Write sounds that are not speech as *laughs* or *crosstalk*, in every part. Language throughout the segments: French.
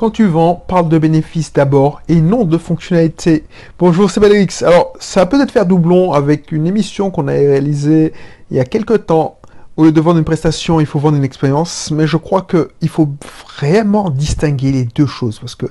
Quand tu vends, parle de bénéfices d'abord et non de fonctionnalités. Bonjour, c'est Belrix. Alors, ça va peut-être faire doublon avec une émission qu'on a réalisée il y a quelques temps. Au lieu de vendre une prestation, il faut vendre une expérience. Mais je crois qu'il faut vraiment distinguer les deux choses. Parce que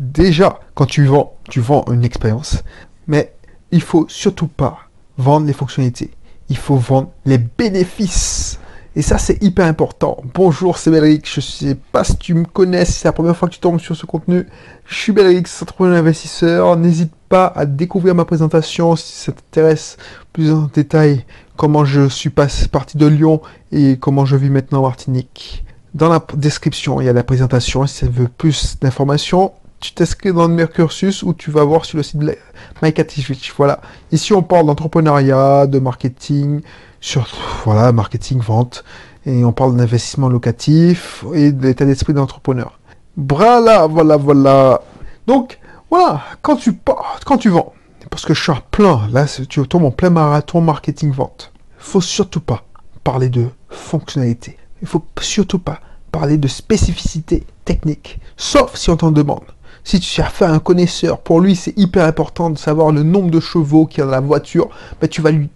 déjà, quand tu vends, tu vends une expérience. Mais il faut surtout pas vendre les fonctionnalités. Il faut vendre les bénéfices. Et ça, c'est hyper important. Bonjour, c'est Belrix. Je sais pas si tu me connais, si c'est la première fois que tu tombes sur ce contenu. Je suis Belrix, entrepreneur investisseur. N'hésite pas à découvrir ma présentation si ça t'intéresse plus en détail comment je suis passé, parti de Lyon et comment je vis maintenant en Martinique. Dans la description, il y a la présentation. Si tu veux plus d'informations, tu t'inscris dans le cursus où tu vas voir sur le site de MyCativich. Voilà. Ici, on parle d'entrepreneuriat, de marketing, sur voilà, marketing, vente, et on parle d'investissement locatif et d'état d'esprit d'entrepreneur. Voilà, voilà, voilà. Donc, voilà, quand tu quand tu vends, parce que je suis en plein, là, tu tombes en plein marathon marketing-vente. Faut surtout pas parler de fonctionnalité. Il faut surtout pas parler de spécificité technique, sauf si on t'en demande. Si tu as fait un connaisseur, pour lui c'est hyper important de savoir le nombre de chevaux qu'il y a dans la voiture, ben, tu vas lui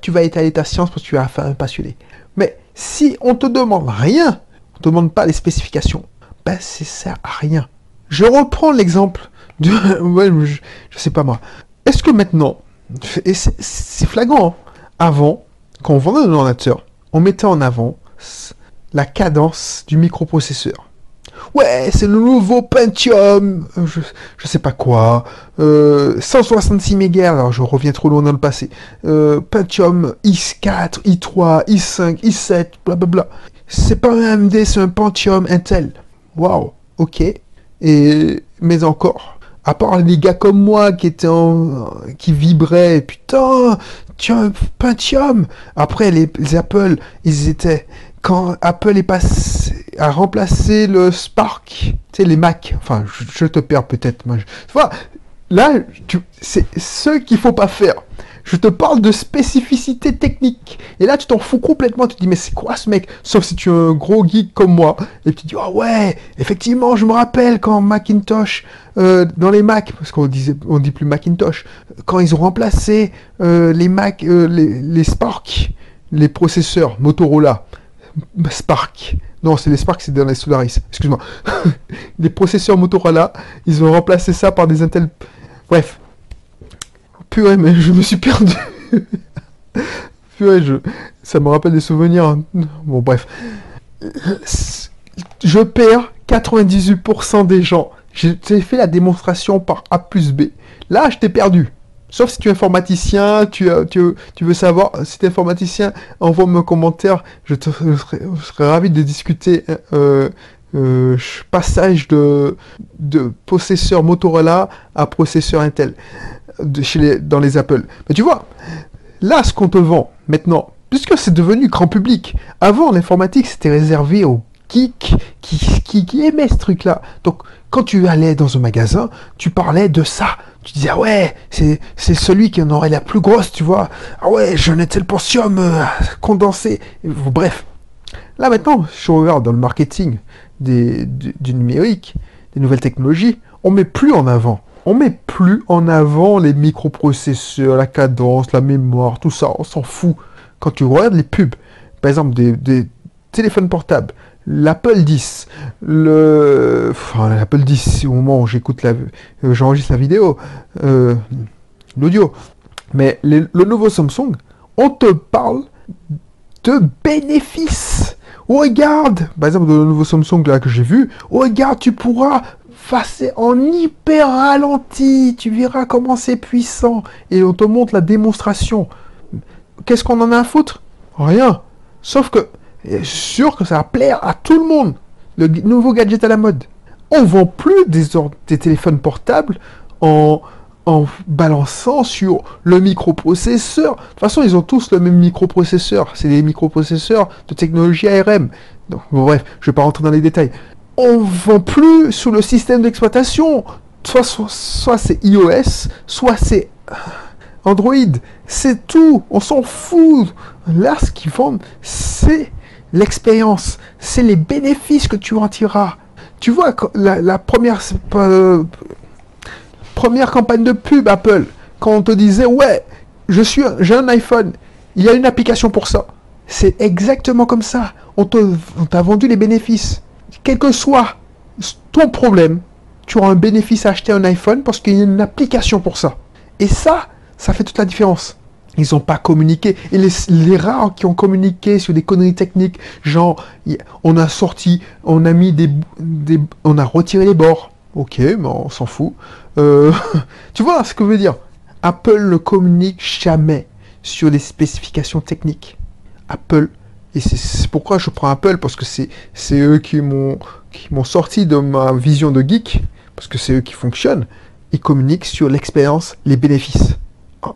tu, vas étaler ta science parce que tu as affaire un passionné. Mais si on te demande rien, on te demande pas les spécifications, ben ça sert à rien. Je reprends l'exemple de, *laughs* je, je, sais pas moi. Est-ce que maintenant, et c'est flagrant, hein, avant, quand on vendait un ordinateur, on mettait en avant la cadence du microprocesseur ouais, c'est le nouveau Pentium, euh, je, je sais pas quoi, euh, 166 MHz, alors je reviens trop loin dans le passé, euh, Pentium i4, i3, i5, i7, blablabla. C'est pas un AMD, c'est un Pentium Intel. Waouh, ok. Et, mais encore, à part les gars comme moi qui étaient en, qui vibraient, putain, un Pentium. Après, les, les Apple, ils étaient, quand Apple est passé à remplacer le Spark, tu sais, les Mac, enfin, je, te perds peut-être, tu vois, là, c'est ce qu'il faut pas faire. Je te parle de spécificité technique. Et là, tu t'en fous complètement. Tu te dis, mais c'est quoi ce mec? Sauf si tu es un gros geek comme moi. Et tu te dis, oh ouais, effectivement, je me rappelle quand Macintosh, euh, dans les Mac, parce qu'on disait, on dit plus Macintosh, quand ils ont remplacé euh, les Mac, euh, les Spark, les processeurs Motorola, Spark. Non, c'est les Spark, c'est dans les Solaris. Excuse-moi. *laughs* les processeurs Motorola, ils ont remplacé ça par des Intel. Bref. Purée, mais je me suis perdu. *laughs* Purée, je... ça me rappelle des souvenirs. Hein. Bon, bref. Je perds 98% des gens. J'ai fait la démonstration par A plus B. Là, je t'ai perdu. Sauf si tu es informaticien, tu, tu, tu veux savoir, si tu es informaticien, envoie-moi un commentaire, je, serais, ravi de discuter euh, euh, passage de, de processeur Motorola à processeur Intel chez les, dans les Apple. Mais tu vois, là, ce qu'on te vend maintenant, puisque c'est devenu grand public, avant l'informatique c'était réservé aux geeks qui, qui, qui aimaient ce truc-là. Donc, quand tu allais dans un magasin, tu parlais de ça tu disais, ah ouais, c'est, celui qui en aurait la plus grosse, tu vois. Ah ouais, je n'étais le pensium euh, condensé. Bref. Là maintenant, je regarde dans le marketing des, du, numérique, des nouvelles technologies, on met plus en avant. On met plus en avant les microprocesseurs, la cadence, la mémoire, tout ça. On s'en fout. Quand tu regardes les pubs, par exemple des téléphones portables, l'Apple 10, le, enfin, l'Apple 10, au moment où j'écoute la, euh, j'enregistre la vidéo, euh, l'audio, mais le nouveau Samsung, on te parle de bénéfices. Oh, regarde, par exemple, le nouveau Samsung là que j'ai vu, oh, regarde, tu pourras passer en hyper ralenti, tu verras comment c'est puissant, et on te montre la démonstration. Qu'est-ce qu'on en a à foutre? Rien. Sauf que et sûr que ça va plaire à tout le monde. Le nouveau gadget à la mode. On vend plus des, des téléphones portables en, balançant sur le microprocesseur. De toute façon, ils ont tous le même microprocesseur. C'est des microprocesseurs de technologie ARM. Donc, bref, je vais pas rentrer dans les détails. On vend plus sur le système d'exploitation. Soit c'est iOS, soit c'est Android. C'est tout. On s'en fout. Là, ce qu'ils vendent, c'est l'expérience, c'est les bénéfices que tu en tireras. Tu vois, la, première, euh, première campagne de pub Apple, quand on te disait, ouais, je suis, j'ai un iPhone, il y a une application pour ça. C'est exactement comme ça. On t'a vendu les bénéfices. Quel que soit ton problème, tu auras un bénéfice à acheter un iPhone parce qu'il y a une application pour ça. Et ça, ça fait toute la différence. Ils n'ont pas communiqué. Et les, rares qui ont communiqué sur des conneries techniques, genre, on a sorti, on a mis des, on a retiré les bords. Ok, mais on s'en fout. Euh, *laughs* tu vois ce que je veux dire? Apple ne communique jamais sur les spécifications techniques. Apple, et c'est pourquoi je prends Apple, parce que c'est eux qui m'ont sorti de ma vision de geek, parce que c'est eux qui fonctionnent, ils communiquent sur l'expérience, les bénéfices.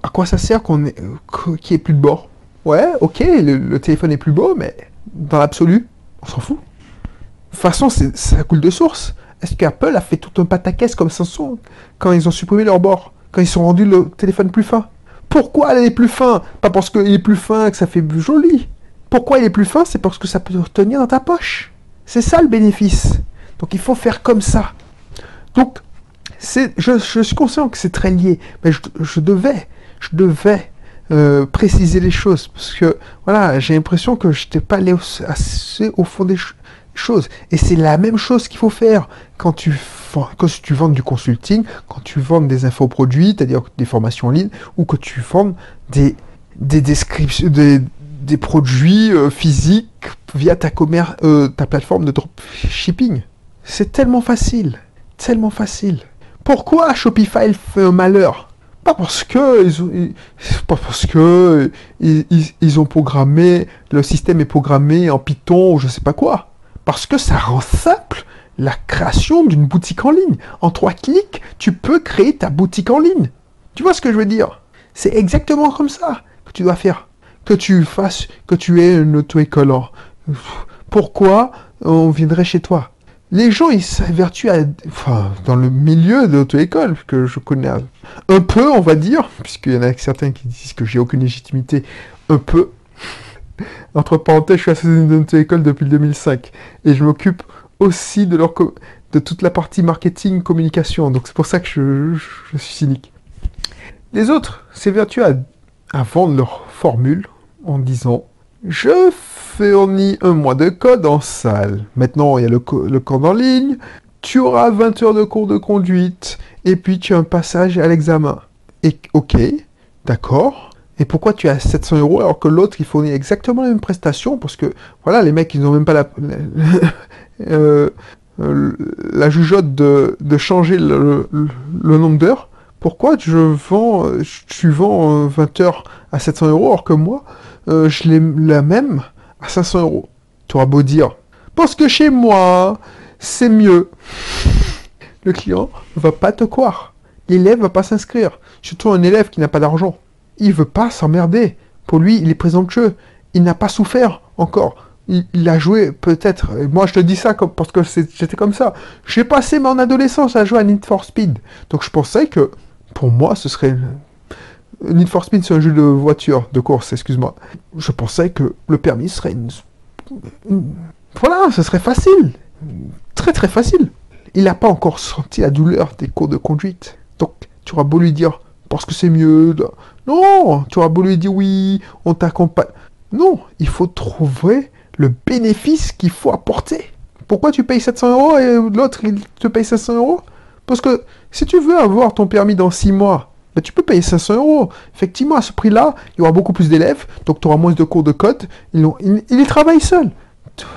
À quoi ça sert qu'on ait, qu'il n'y ait plus de bord? Ouais, ok, le, téléphone est plus beau, mais dans l'absolu, on s'en fout. De toute façon, ça coule de source. Est-ce qu'Apple a fait tout un pataquès comme Samsung quand ils ont supprimé leur bord Quand ils sont rendus le téléphone plus fin? Pourquoi il est plus fin? Pas parce qu'il est plus fin que ça fait plus joli. Pourquoi il est plus fin? C'est parce que ça peut tenir dans ta poche. C'est ça le bénéfice. Donc il faut faire comme ça. Donc, je, suis conscient que c'est très lié, mais je, devais, je devais euh, préciser les choses parce que voilà, j'ai l'impression que je n'étais pas allé assez au fond des choses. Et c'est la même chose qu'il faut faire quand tu quand tu vends du consulting, quand tu vends des infoproduits, c'est-à-dire des formations en ligne, ou que tu vends des, des descriptions, des, des produits euh, physiques via ta, commerce, euh, ta plateforme de dropshipping. C'est tellement facile, tellement facile. Pourquoi Shopify fait un malheur? Pas parce que ils ont, pas parce que ils, ont programmé, le système est programmé en Python ou je sais pas quoi. Parce que ça rend simple la création d'une boutique en ligne. En trois clics, tu peux créer ta boutique en ligne. Tu vois ce que je veux dire? C'est exactement comme ça que tu dois faire. Que tu fasses, que tu aies une auto-école. Pourquoi on viendrait chez toi? Les gens, ils s'évertuent à, enfin, dans le milieu de l'auto-école, que je connais un peu, on va dire, puisqu'il y en a certains qui disent que j'ai aucune légitimité, un peu. Entre parenthèses, je suis associé d'une auto-école depuis 2005 et je m'occupe aussi de, de toute la partie marketing, communication. Donc c'est pour ça que je, suis cynique. Les autres s'évertuent à, à vendre leur formule en disant je fournis un mois de code en salle. Maintenant, il y a le, le code en ligne. Tu auras 20 heures de cours de conduite. Et puis, tu as un passage à l'examen. Et ok, d'accord. Et pourquoi tu as 700 euros alors que l'autre, il fournit exactement la même prestation? Parce que, voilà, les mecs, ils n'ont même pas la, *laughs* euh, euh, la jugeote de, changer le, nombre d'heures, pourquoi je vends, tu vends 20 heures à 700 euros alors que moi, euh, je l'ai la même à 500 euros Tu beau dire, parce que chez moi, c'est mieux. *laughs* Le client va pas te croire. L'élève va pas s'inscrire. Surtout un élève qui n'a pas d'argent. Il veut pas s'emmerder. Pour lui, il est jeu. Il n'a pas souffert encore il, a joué peut-être. Moi, je te dis ça parce que j'étais comme ça. J'ai passé mon adolescence à jouer à Need for Speed. Donc, je pensais que pour moi, ce serait. Need for Speed, c'est un jeu de voiture, de course, excuse-moi. Je pensais que le permis serait une... Voilà, ce serait facile. Très très facile. Il n'a pas encore senti la douleur des cours de conduite. Donc, tu auras beau lui dire, parce que c'est mieux. Non, tu auras beau lui dire oui, on t'accompagne. Non, il faut trouver le bénéfice qu'il faut apporter. Pourquoi tu payes 700 euros et l'autre il te paye 500 euros? Parce que si tu veux avoir ton permis dans 6 mois, tu peux payer 500 euros. Effectivement, à ce prix-là, il y aura beaucoup plus d'élèves, donc tu auras moins de cours de code. Ils, ils, travaillent seuls.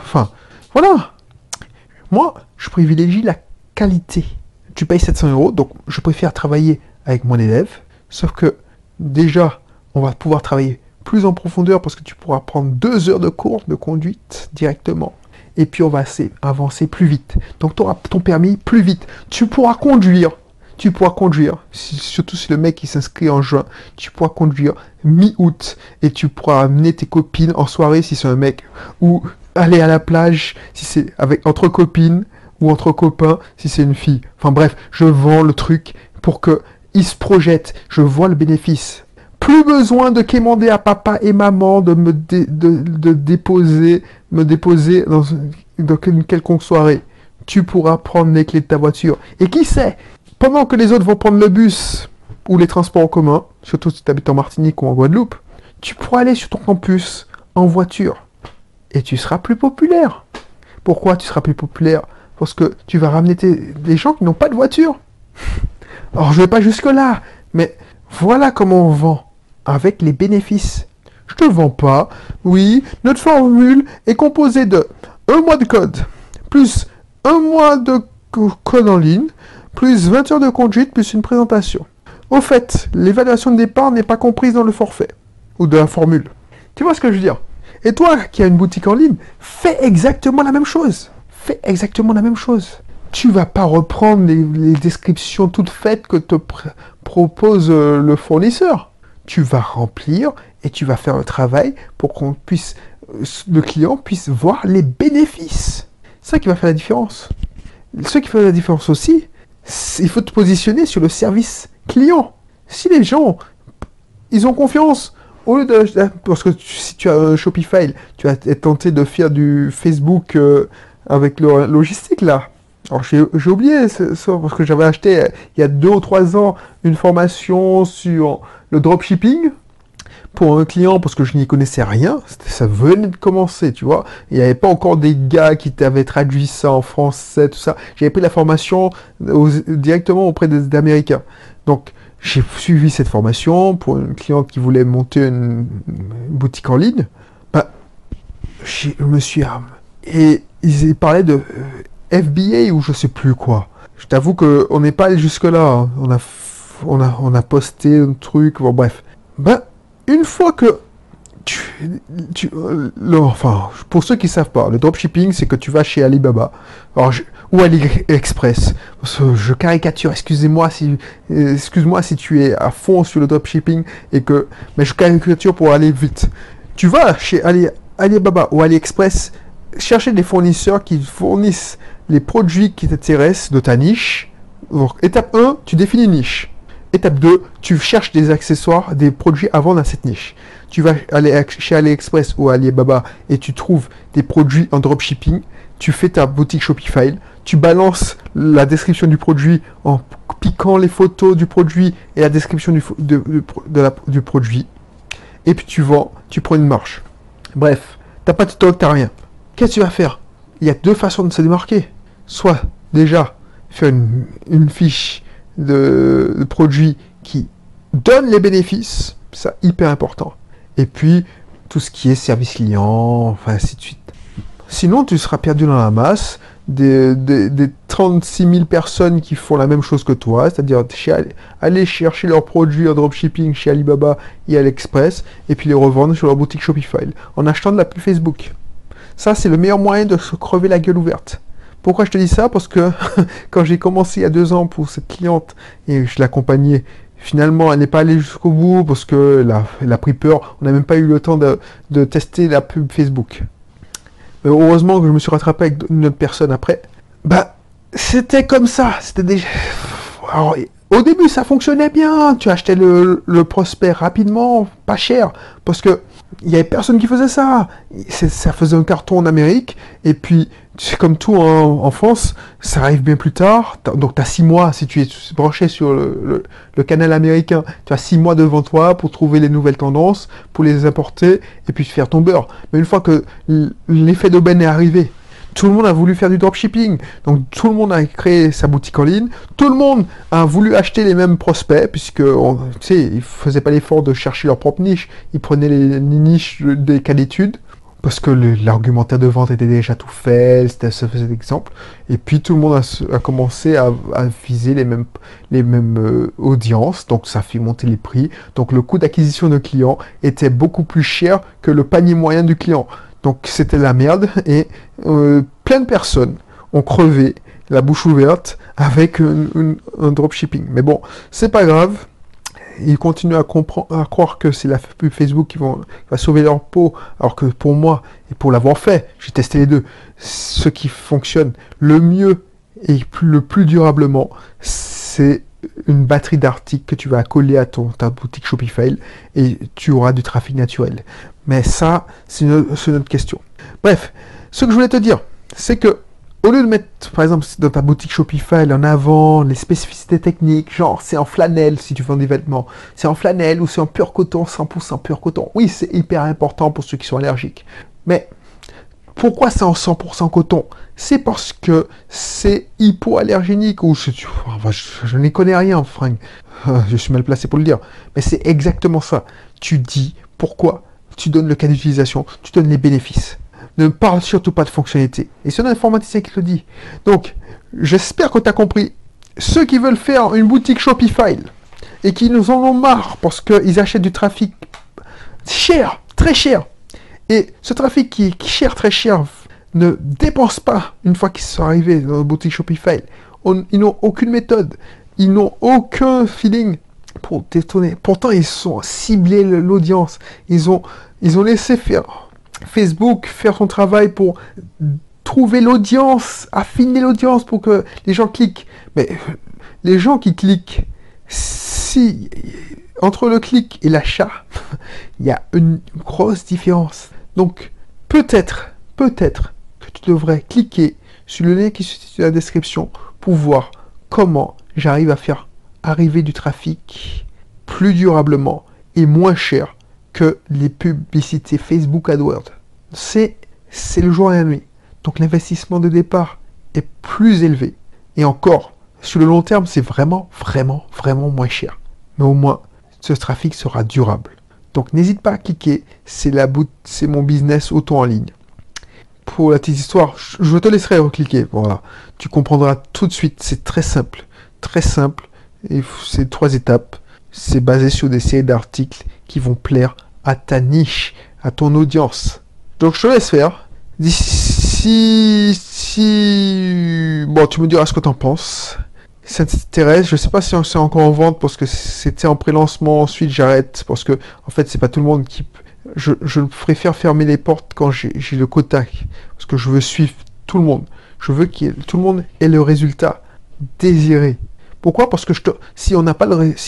Enfin, voilà. Moi, je privilégie la qualité. Tu payes 700 euros, donc je préfère travailler avec mon élève. Sauf que déjà, on va pouvoir travailler plus en profondeur parce que tu pourras prendre deux heures de cours de conduite directement. Et puis on va avancer plus vite. Donc tu auras ton permis plus vite. Tu pourras conduire. Tu pourras conduire. Surtout si le mec il s'inscrit en juin. Tu pourras conduire mi-août. Et tu pourras amener tes copines en soirée si c'est un mec. Ou aller à la plage si c'est avec entre copines. Ou entre copains si c'est une fille. Enfin bref, je vends le truc pour que il se projette. Je vois le bénéfice. Plus besoin de quémander à papa et maman de me de, déposer, me déposer dans, une quelconque soirée. tu pourras prendre les clés de ta voiture. Et qui sait, pendant que les autres vont prendre le bus ou les transports en commun, surtout si tu habites en Martinique ou en Guadeloupe, tu pourras aller sur ton campus en voiture. Et tu seras plus populaire. Pourquoi tu seras plus populaire? Parce que tu vas ramener des gens qui n'ont pas de voiture. Alors je vais pas jusque là, mais voilà comment on vend avec les bénéfices. Je te vends pas. Oui, notre formule est composée de un mois de code, plus un mois de code en ligne, plus 20 heures de conduite, plus une présentation. Au fait, l'évaluation de départ n'est pas comprise dans le forfait ou de la formule. Tu vois ce que je veux dire? Et toi qui as une boutique en ligne, fais exactement la même chose. Fais exactement la même chose. Tu vas pas reprendre les, descriptions toutes faites que te propose euh, le fournisseur. Tu vas remplir et tu vas faire le travail pour qu'on puisse, euh, le client puisse voir les bénéfices. C'est ça qui va faire la différence. Ce qui fait la différence aussi, il faut te positionner sur le service client. Si les gens, ils ont confiance, au lieu de, parce que si tu as un Shopify, tu être tenté de faire du Facebook euh, avec le logistique là. Alors j'ai oublié ça parce que j'avais acheté il y a deux ou trois ans une formation sur le dropshipping pour un client parce que je n'y connaissais rien. Ça venait de commencer, tu vois. Il n'y avait pas encore des gars qui t'avaient traduit ça en français, tout ça. J'avais pris la formation directement auprès des, Américains. Donc, j'ai suivi cette formation pour une cliente qui voulait monter une, boutique en ligne. Bah, je me suis... Et ils parlaient de euh, FBA ou je sais plus quoi. Je t'avoue qu'on n'est pas allé jusque-là. Hein. On, a, on, a, on a posté un truc, bon bref. Ben, une fois que tu, pour ceux qui savent pas, le dropshipping, c'est que tu vas chez Alibaba ou AliExpress. Je caricature, excusez-moi si, euh, excuse-moi si tu es à fond sur le dropshipping et que, mais je caricature pour aller vite. Tu vas chez Ali, Alibaba ou AliExpress chercher des fournisseurs qui fournissent les produits qui t'intéressent de ta niche. Donc, étape 1, tu définis une niche. Étape 2, tu cherches des accessoires, des produits à vendre à cette niche. Tu vas aller chez AliExpress ou Alibaba et tu trouves des produits en dropshipping. Tu fais ta boutique Shopify. Tu balances la description du produit en piquant les photos du produit et la description du, du produit. Et puis tu vends, tu prends une marche. Bref, t'as pas de stock, t'as rien. Qu'est-ce que tu vas faire? Il y a deux façons de se démarquer. Soit déjà faire une fiche de, produits qui donnent les bénéfices, ça hyper important. Et puis tout ce qui est service client, enfin ainsi de suite. Sinon, tu seras perdu dans la masse des, des, 36 000 personnes qui font la même chose que toi, c'est-à-dire aller chercher leurs produits en dropshipping chez Alibaba et AliExpress, et puis les revendre sur leur boutique Shopify, en achetant de la pub Facebook. Ça, c'est le meilleur moyen de se crever la gueule ouverte. Pourquoi je te dis ça? Parce que *laughs* quand j'ai commencé il y a deux ans pour cette cliente et je l'accompagnais, finalement elle n'est pas allée jusqu'au bout parce que elle a, pris peur. On n'a même pas eu le temps de, tester la pub Facebook. Mais heureusement que je me suis rattrapé avec une autre personne après. Bah, c'était comme ça. C'était déjà. Au début, ça fonctionnait bien. Tu achetais le, le prospect rapidement, pas cher, parce que il y avait personne qui faisait ça. Ça faisait un carton en Amérique, et puis c'est comme tout en, France, ça arrive bien plus tard. Donc tu six mois, si tu es branché sur le, canal américain, tu as six mois devant toi pour trouver les nouvelles tendances, pour les importer, et puis faire ton beurre. Mais une fois que l'effet d'aubaine est arrivé, tout le monde a voulu faire du dropshipping. Donc tout le monde a créé sa boutique en ligne. Tout le monde a voulu acheter les mêmes prospects, puisque tu sais, ils faisaient pas l'effort de chercher leur propre niche. Ils prenaient les niches des cas d'études. Parce que l'argumentaire de vente était déjà tout fait, c'était ce faisait exemple. Et puis tout le monde a, commencé à, viser les mêmes, les mêmes euh, audiences, donc ça fait monter les prix. Donc le coût d'acquisition de clients était beaucoup plus cher que le panier moyen du client. Donc c'était la merde et euh, plein de personnes ont crevé la bouche ouverte avec un, dropshipping. Mais bon, c'est pas grave. Ils continuent à, à croire que c'est la pub Facebook qui, va sauver leur peau, alors que pour moi, et pour l'avoir fait, j'ai testé les deux, ce qui fonctionne le mieux et le plus durablement, c'est une batterie d'articles que tu vas coller à ton, ta boutique Shopify et tu auras du trafic naturel. Mais ça, c'est une, autre question. Bref, ce que je voulais te dire, c'est que au lieu de mettre, par exemple, dans ta boutique Shopify en avant les spécificités techniques, genre c'est en flanelle si tu vends des vêtements, c'est en flanelle ou c'est en pur coton, 100% pur coton. Oui, c'est hyper important pour ceux qui sont allergiques. Mais pourquoi c'est en 100% coton? C'est parce que c'est hypoallergénique ou je, je, je n'y connais rien, Frank. Je suis mal placé pour le dire. Mais c'est exactement ça. Tu dis pourquoi, tu donnes le cas d'utilisation, tu donnes les bénéfices ne parle surtout pas de fonctionnalité. Et c'est un informaticien qui le dit. Donc, j'espère que tu as compris. Ceux qui veulent faire une boutique Shopify et qui nous en ont marre parce qu'ils achètent du trafic cher, très cher, et ce trafic qui est cher, très cher, ne dépense pas une fois qu'ils sont arrivés dans la boutique Shopify. ils n'ont aucune méthode, ils n'ont aucun feeling pour détonner. Pourtant, ils sont ciblés l'audience. Ils ont, ils ont laissé faire Facebook faire son travail pour trouver l'audience, affiner l'audience pour que les gens cliquent. Mais les gens qui cliquent, si entre le clic et l'achat, *laughs* il y a une grosse différence. Donc peut-être, peut-être que tu devrais cliquer sur le lien qui se situe dans la description pour voir comment j'arrive à faire arriver du trafic plus durablement et moins cher que les publicités Facebook AdWords. C'est, c'est le jour et la nuit. Donc l'investissement de départ est plus élevé. Et encore, sur le long terme, c'est vraiment, vraiment, vraiment moins cher. Mais au moins, ce trafic sera durable. Donc n'hésite pas à cliquer, c'est la bout, c'est mon business auto en ligne. Pour la petite histoire, je te laisserai recliquer. Voilà, tu comprendras tout de suite. C'est très simple, très simple. Et c'est trois étapes. C'est basé sur des séries d'articles qui vont plaire à ta niche, à ton audience. Donc je te laisse faire. D'ici, si, bon, tu me diras ce que t'en penses. Si ça t'intéresse, je sais pas si c'est encore en vente parce que c'était en pré-lancement. Ensuite, j'arrête parce que, en fait, c'est pas tout le monde qui. Je, je préfère fermer les portes quand j'ai le quota parce que je veux suivre tout le monde. Je veux que tout le monde ait le résultat désiré. Pourquoi? Parce que si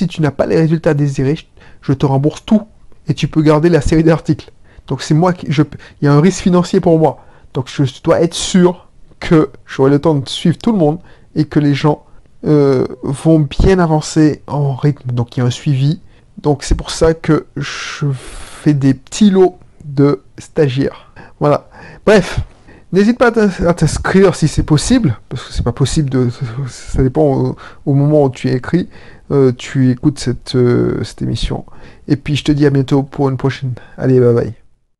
tu n'as pas les résultats désirés, je te rembourse tout et tu peux garder la série d'articles. Donc c'est moi qui, il y a un risque financier pour moi. Donc je dois être sûr que j'aurai le temps de suivre tout le monde et que les gens euh, vont bien avancer en rythme. Donc il y a un suivi. Donc c'est pour ça que je fais des petits lots de stagiaires. Voilà. Bref, n'hésite pas à t'inscrire si c'est possible, parce que c'est pas possible de. Ça dépend au, moment où tu écris, euh, tu écoutes cette, euh, cette émission. Et puis je te dis à bientôt pour une prochaine. Allez, bye bye.